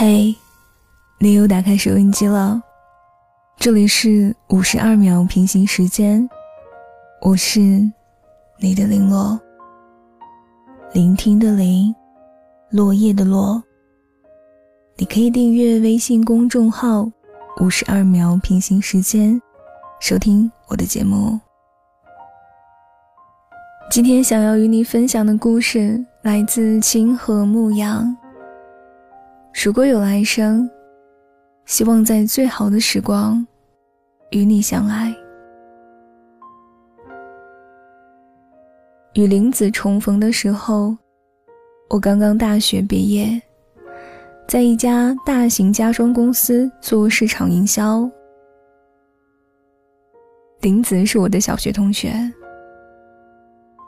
嘿，你又打开收音机了。这里是五十二秒平行时间，我是你的林落，聆听的零，落叶的落。你可以订阅微信公众号“五十二秒平行时间”，收听我的节目。今天想要与你分享的故事来自清河牧羊。如果有来生，希望在最好的时光与你相爱。与林子重逢的时候，我刚刚大学毕业，在一家大型家装公司做市场营销。林子是我的小学同学，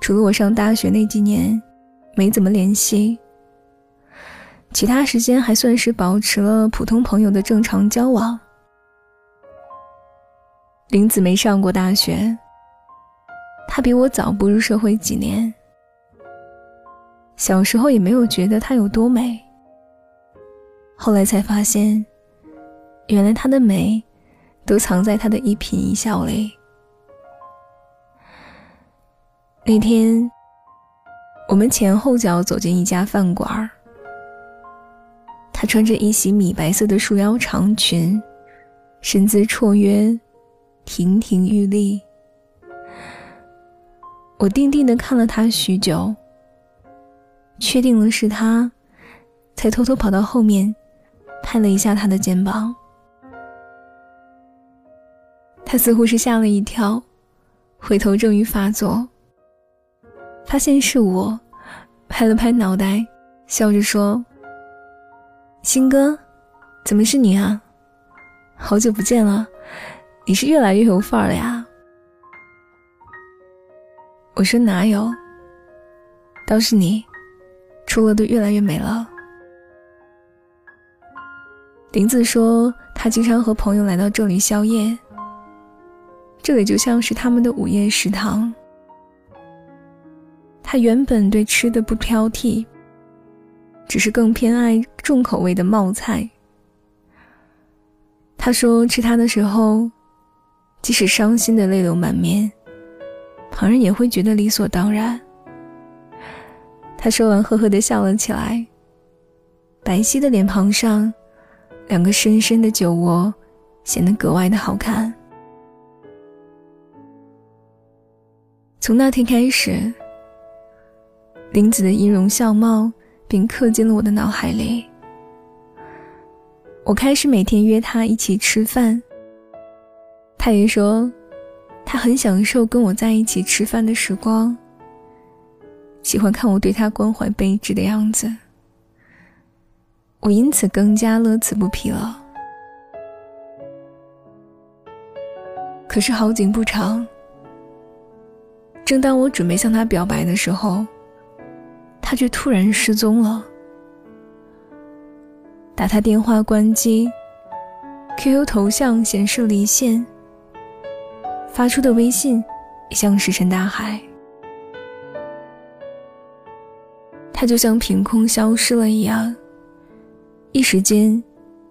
除了我上大学那几年，没怎么联系。其他时间还算是保持了普通朋友的正常交往。林子没上过大学，他比我早步入社会几年。小时候也没有觉得她有多美，后来才发现，原来她的美，都藏在她的一颦一笑里。那天，我们前后脚走进一家饭馆儿。她穿着一袭米白色的束腰长裙，身姿绰约，亭亭玉立。我定定的看了她许久，确定了是她，才偷偷跑到后面，拍了一下她的肩膀。她似乎是吓了一跳，回头正欲发作，发现是我，拍了拍脑袋，笑着说。新哥，怎么是你啊？好久不见了，你是越来越有范儿了呀。我说哪有，倒是你，出了都越来越美了。林子说，他经常和朋友来到这里宵夜，这里就像是他们的午夜食堂。他原本对吃的不挑剔。只是更偏爱重口味的冒菜。他说吃它的时候，即使伤心的泪流满面，旁人也会觉得理所当然。他说完，呵呵的笑了起来，白皙的脸庞上，两个深深的酒窝，显得格外的好看。从那天开始，林子的音容笑貌。并刻进了我的脑海里。我开始每天约他一起吃饭。他也说，他很享受跟我在一起吃饭的时光，喜欢看我对他关怀备至的样子。我因此更加乐此不疲了。可是好景不长，正当我准备向他表白的时候。他却突然失踪了。打他电话关机，QQ 头像显示离线，发出的微信也像石沉大海。他就像凭空消失了一样，一时间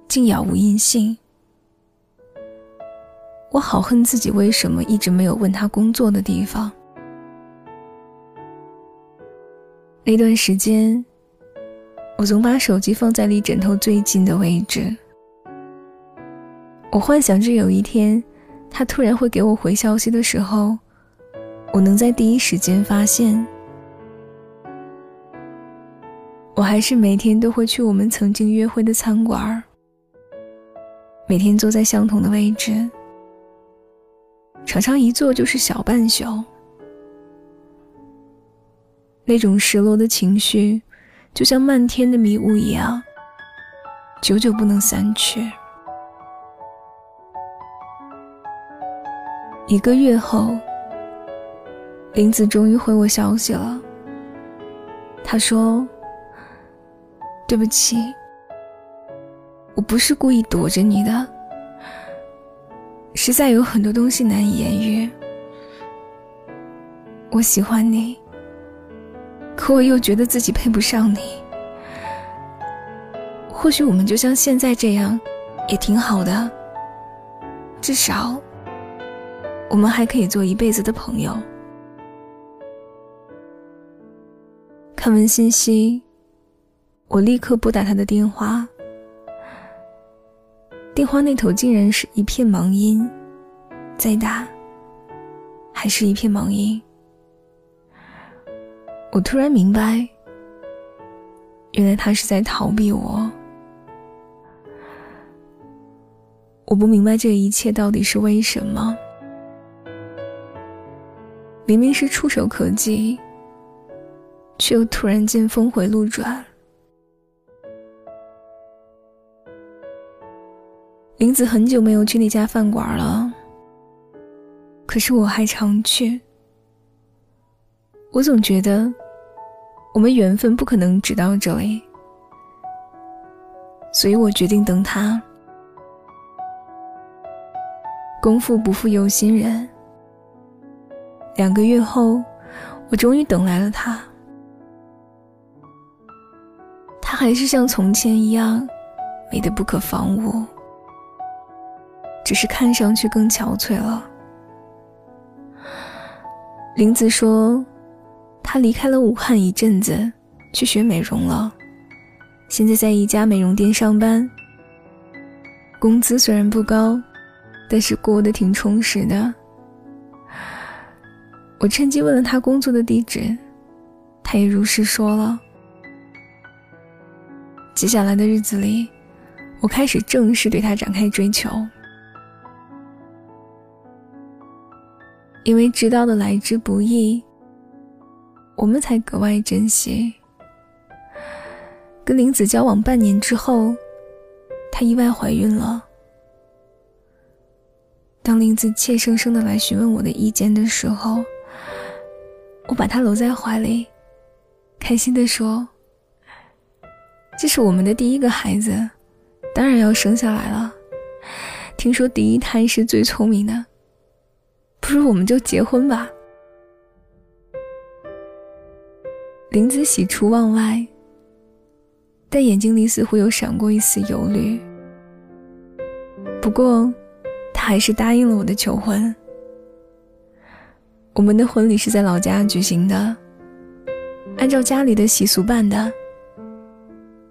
竟杳无音信。我好恨自己为什么一直没有问他工作的地方。那段时间，我总把手机放在离枕头最近的位置。我幻想着有一天，他突然会给我回消息的时候，我能在第一时间发现。我还是每天都会去我们曾经约会的餐馆，每天坐在相同的位置，常常一坐就是小半宿。那种失落的情绪，就像漫天的迷雾一样，久久不能散去。一个月后，林子终于回我消息了。他说：“对不起，我不是故意躲着你的，实在有很多东西难以言喻。我喜欢你。”可我又觉得自己配不上你，或许我们就像现在这样，也挺好的。至少，我们还可以做一辈子的朋友。看完信息，我立刻拨打他的电话。电话那头竟然是一片忙音，再打，还是一片忙音。我突然明白，原来他是在逃避我。我不明白这一切到底是为什么。明明是触手可及，却又突然间峰回路转。林子很久没有去那家饭馆了，可是我还常去。我总觉得，我们缘分不可能只到这里，所以我决定等他。功夫不负有心人。两个月后，我终于等来了他。他还是像从前一样，美得不可方物，只是看上去更憔悴了。林子说，他离开了武汉一阵子，去学美容了，现在在一家美容店上班，工资虽然不高。但是过得挺充实的。我趁机问了他工作的地址，他也如实说了。接下来的日子里，我开始正式对他展开追求，因为知道的来之不易，我们才格外珍惜。跟林子交往半年之后，她意外怀孕了。当林子怯生生的来询问我的意见的时候，我把她搂在怀里，开心的说：“这是我们的第一个孩子，当然要生下来了。听说第一胎是最聪明的，不如我们就结婚吧。”林子喜出望外，但眼睛里似乎有闪过一丝忧虑。不过。他还是答应了我的求婚。我们的婚礼是在老家举行的，按照家里的习俗办的。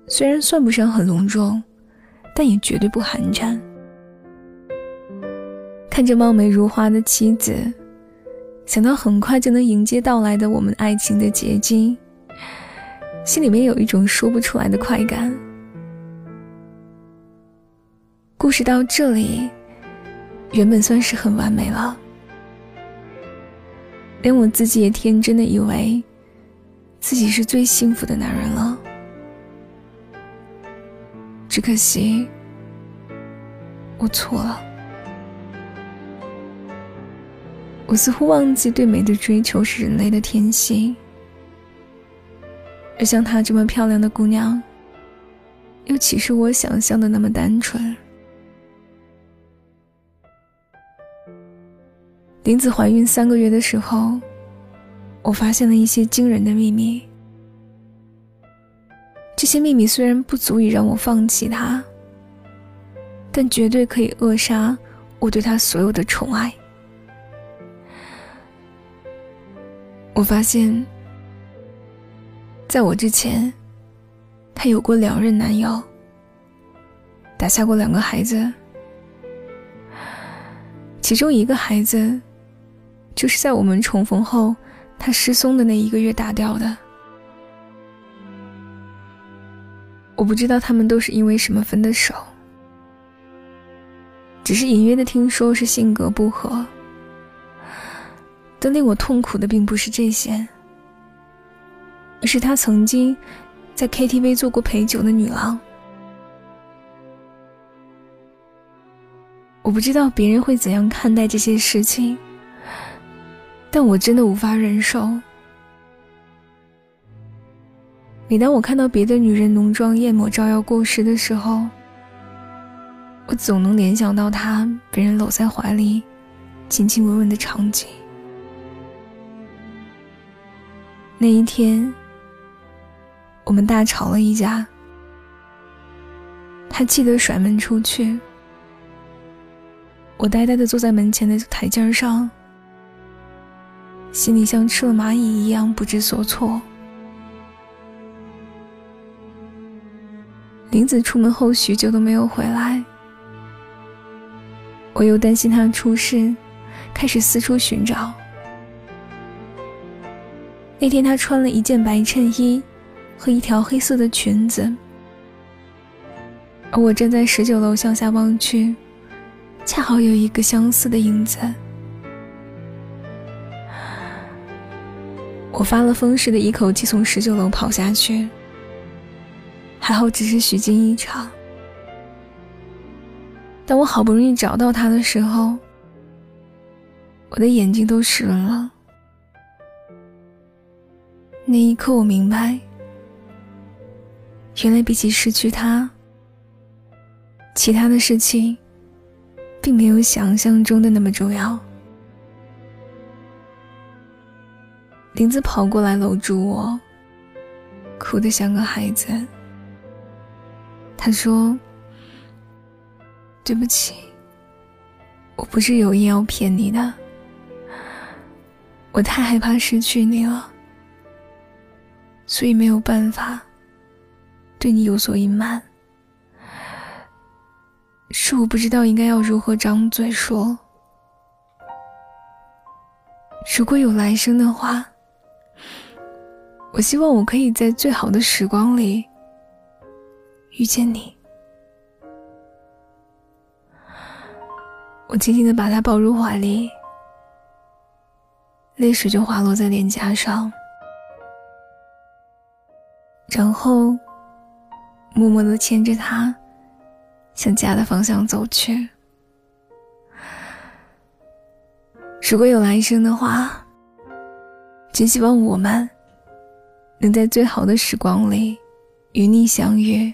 虽然算不上很隆重，但也绝对不寒碜。看着貌美如花的妻子，想到很快就能迎接到来的我们爱情的结晶，心里面有一种说不出来的快感。故事到这里。原本算是很完美了，连我自己也天真的以为自己是最幸福的男人了。只可惜，我错了。我似乎忘记对美的追求是人类的天性，而像她这么漂亮的姑娘，又岂是我想象的那么单纯？林子怀孕三个月的时候，我发现了一些惊人的秘密。这些秘密虽然不足以让我放弃他，但绝对可以扼杀我对他所有的宠爱。我发现，在我之前，他有过两任男友，打下过两个孩子，其中一个孩子。就是在我们重逢后，他失踪的那一个月打掉的。我不知道他们都是因为什么分的手，只是隐约的听说是性格不合。但令我痛苦的并不是这些，是他曾经在 KTV 做过陪酒的女郎。我不知道别人会怎样看待这些事情。但我真的无法忍受。每当我看到别的女人浓妆艳抹、招摇过市的时候，我总能联想到她被人搂在怀里、亲亲吻吻的场景。那一天，我们大吵了一架。他气得甩门出去。我呆呆地坐在门前的台阶上，心里像吃了蚂蚁一样不知所措。林子出门后许久都没有回来，我又担心他出事，开始四处寻找。那天他穿了一件白衬衣和一条黑色的裙子，而我站在十九楼向下望去，恰好有一个相似的影子。我发了疯似的一口气从十九楼跑下去。还好，只是虚惊一场。当我好不容易找到他的时候，我的眼睛都湿了。那一刻，我明白，原来比起失去他，其他的事情并没有想象中的那么重要。林子跑过来搂住我，哭得像个孩子。他说：“对不起，我不是有意要骗你的，我太害怕失去你了，所以没有办法对你有所隐瞒。是我不知道应该要如何张嘴说。如果有来生的话，我希望我可以在最好的时光里。”遇见你，我轻轻的把他抱入怀里，泪水就滑落在脸颊上，然后默默的牵着他向家的方向走去。如果有来生的话，真希望我们能在最好的时光里与你相遇。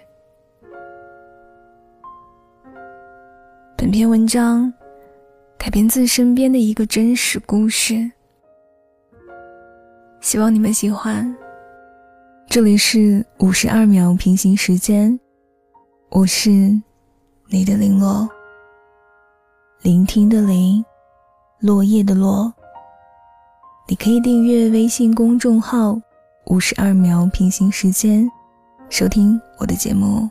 本篇文章改编自身边的一个真实故事，希望你们喜欢。这里是五十二秒平行时间，我是你的零落，聆听的零，落叶的落。你可以订阅微信公众号“五十二秒平行时间”，收听我的节目。